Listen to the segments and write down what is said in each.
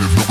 massive.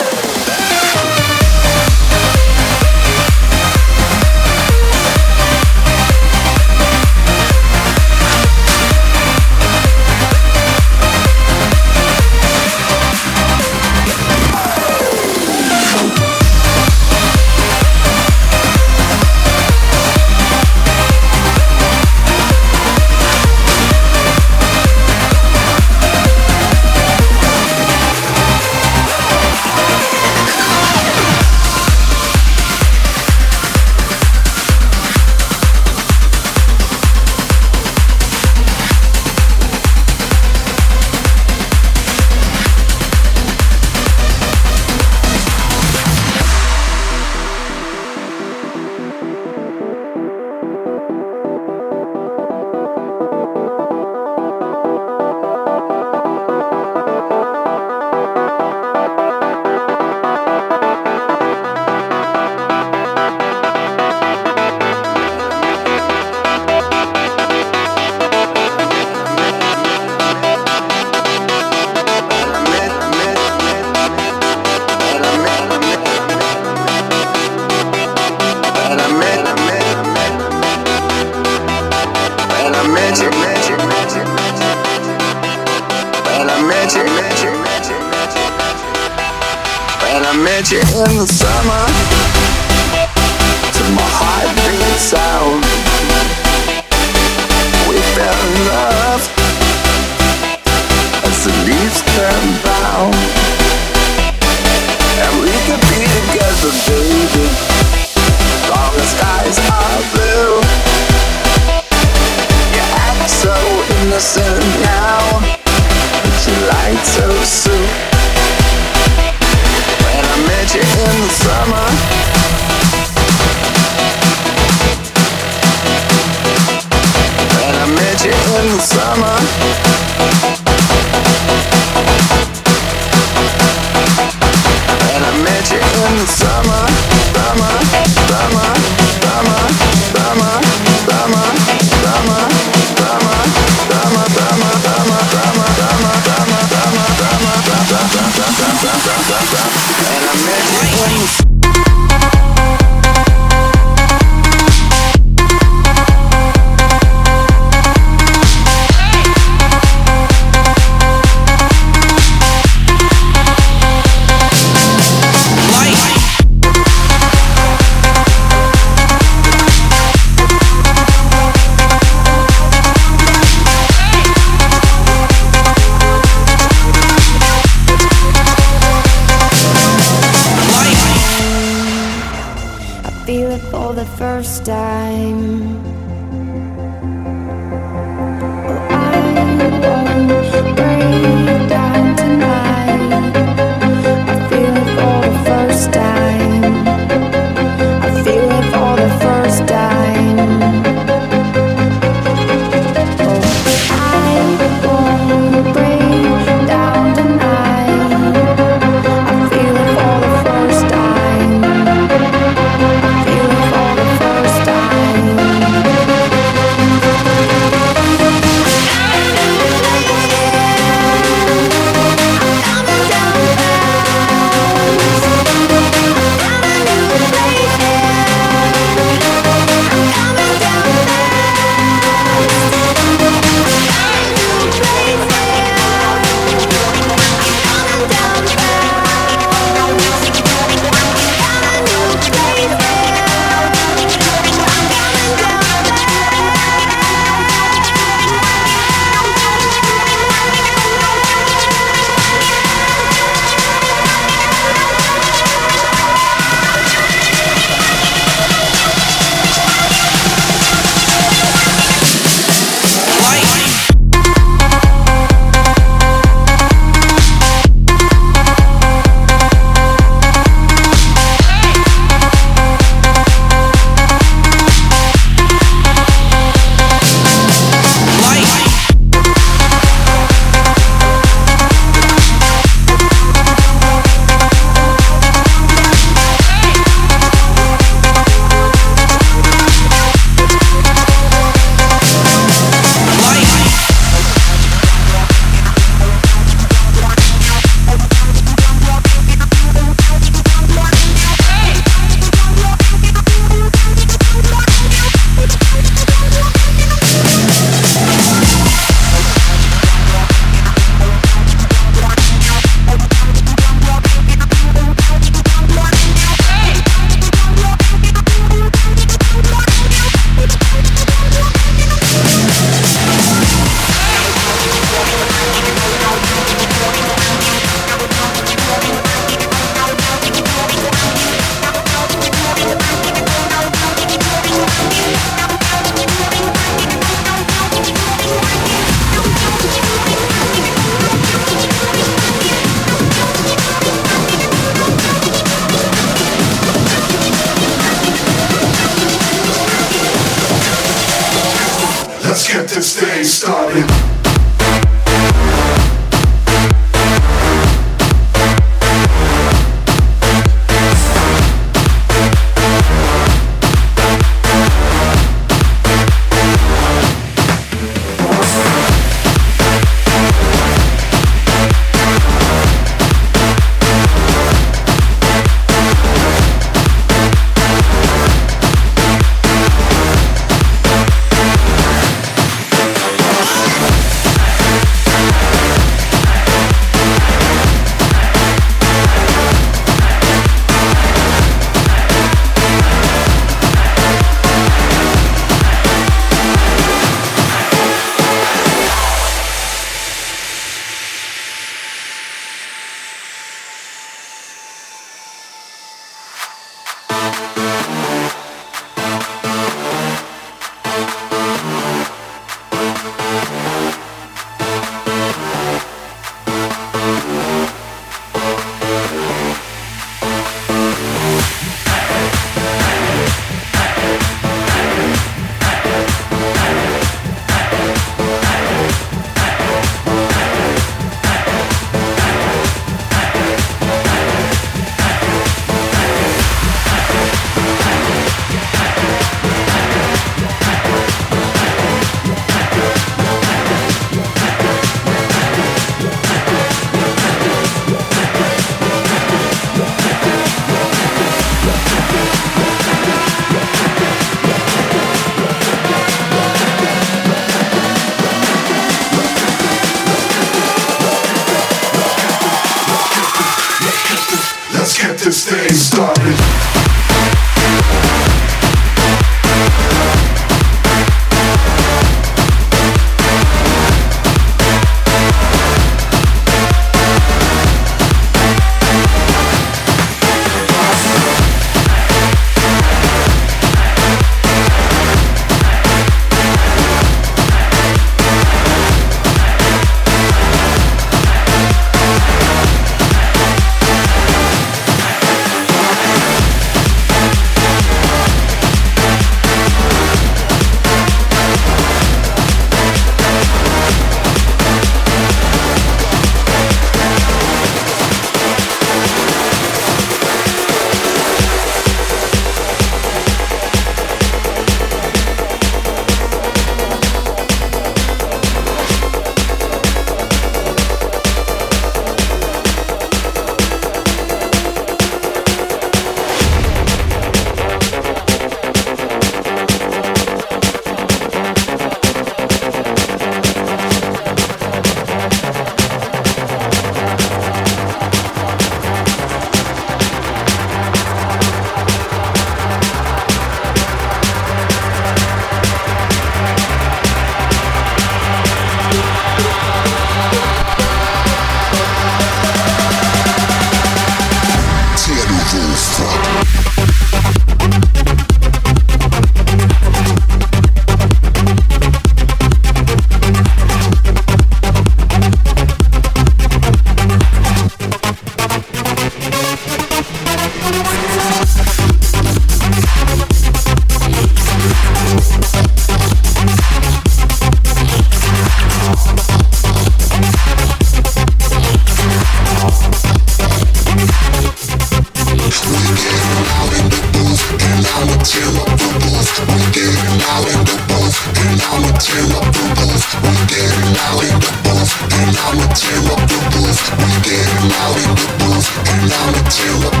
tear up the roof. We getting loud in the roof. We loud and tear up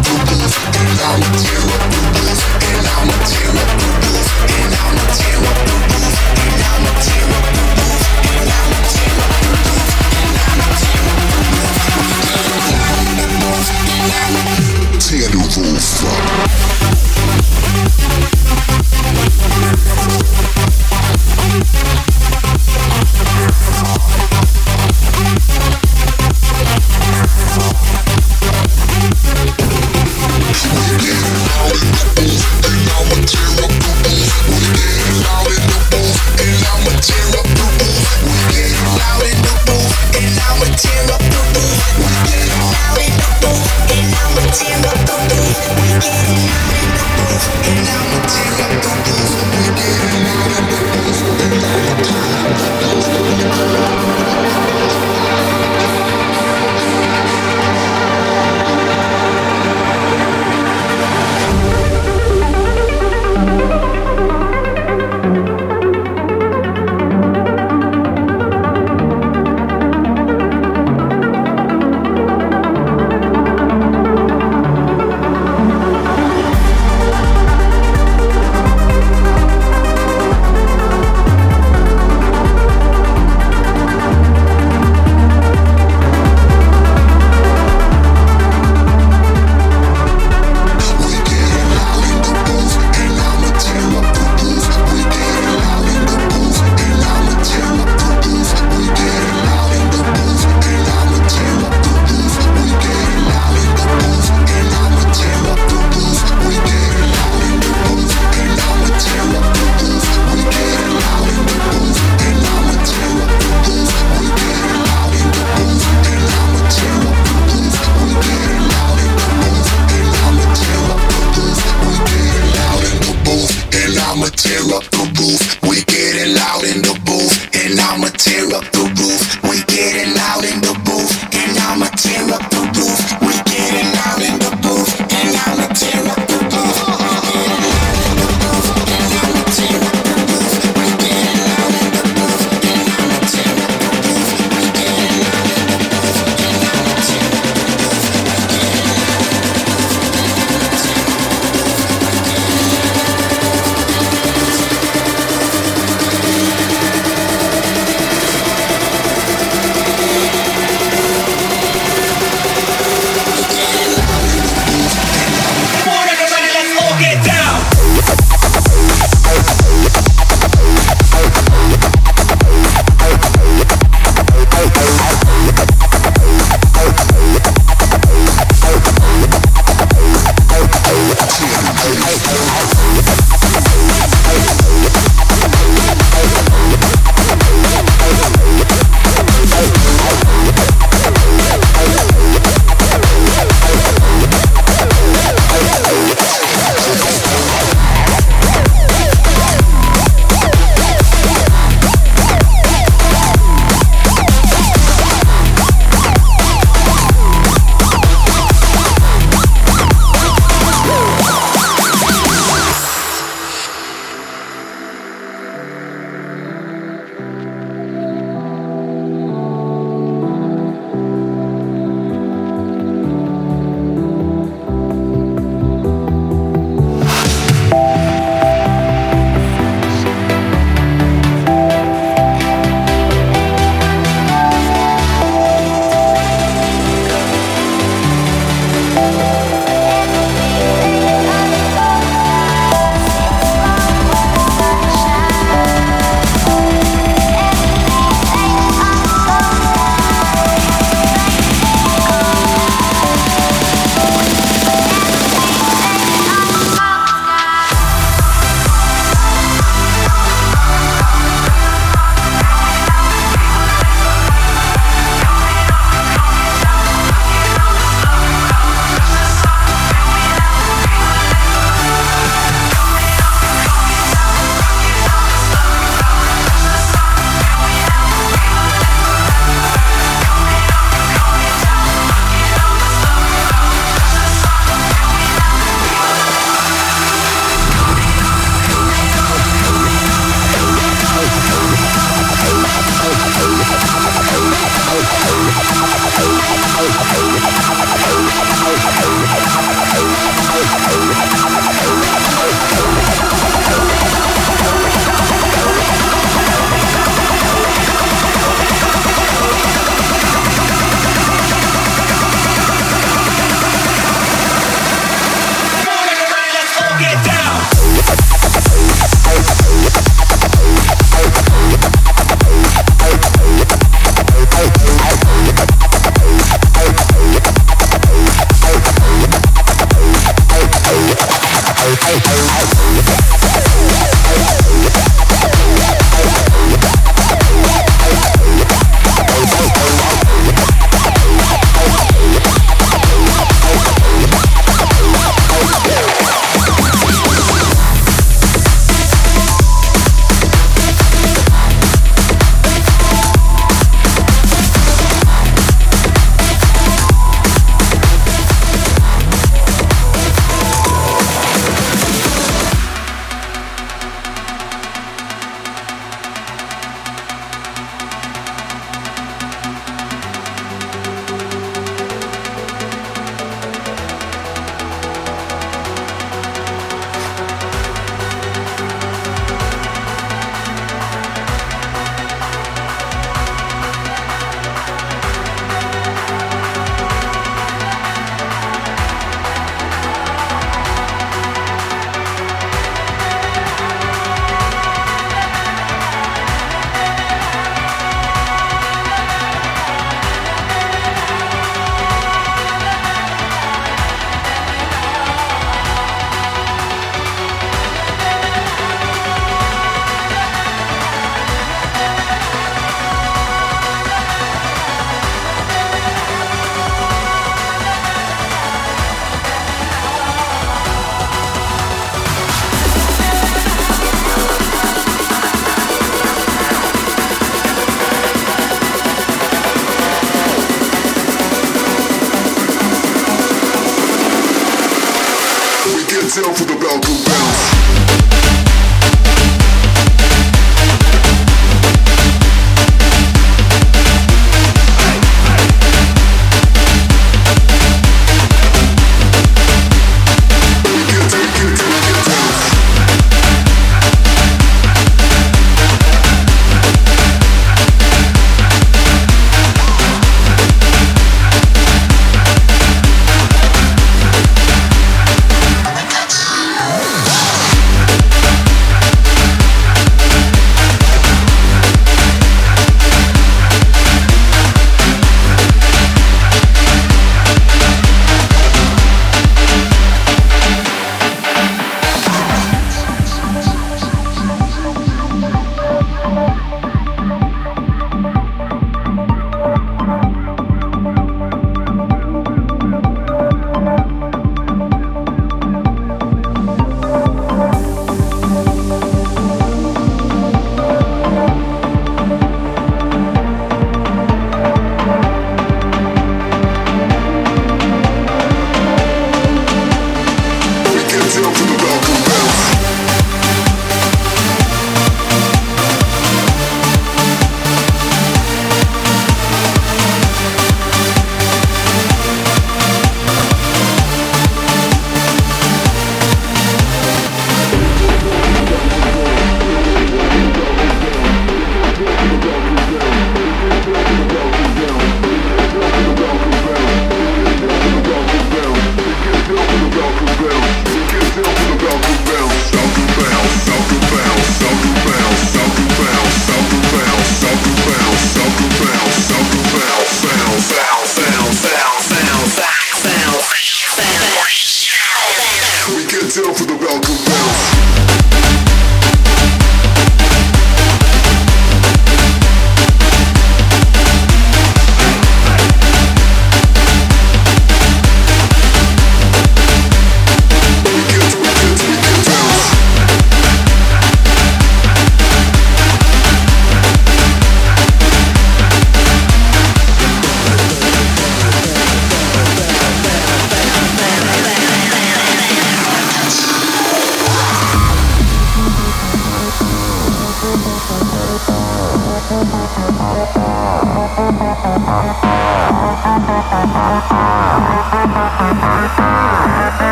We get down for the Balkan bounce.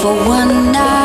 For one night.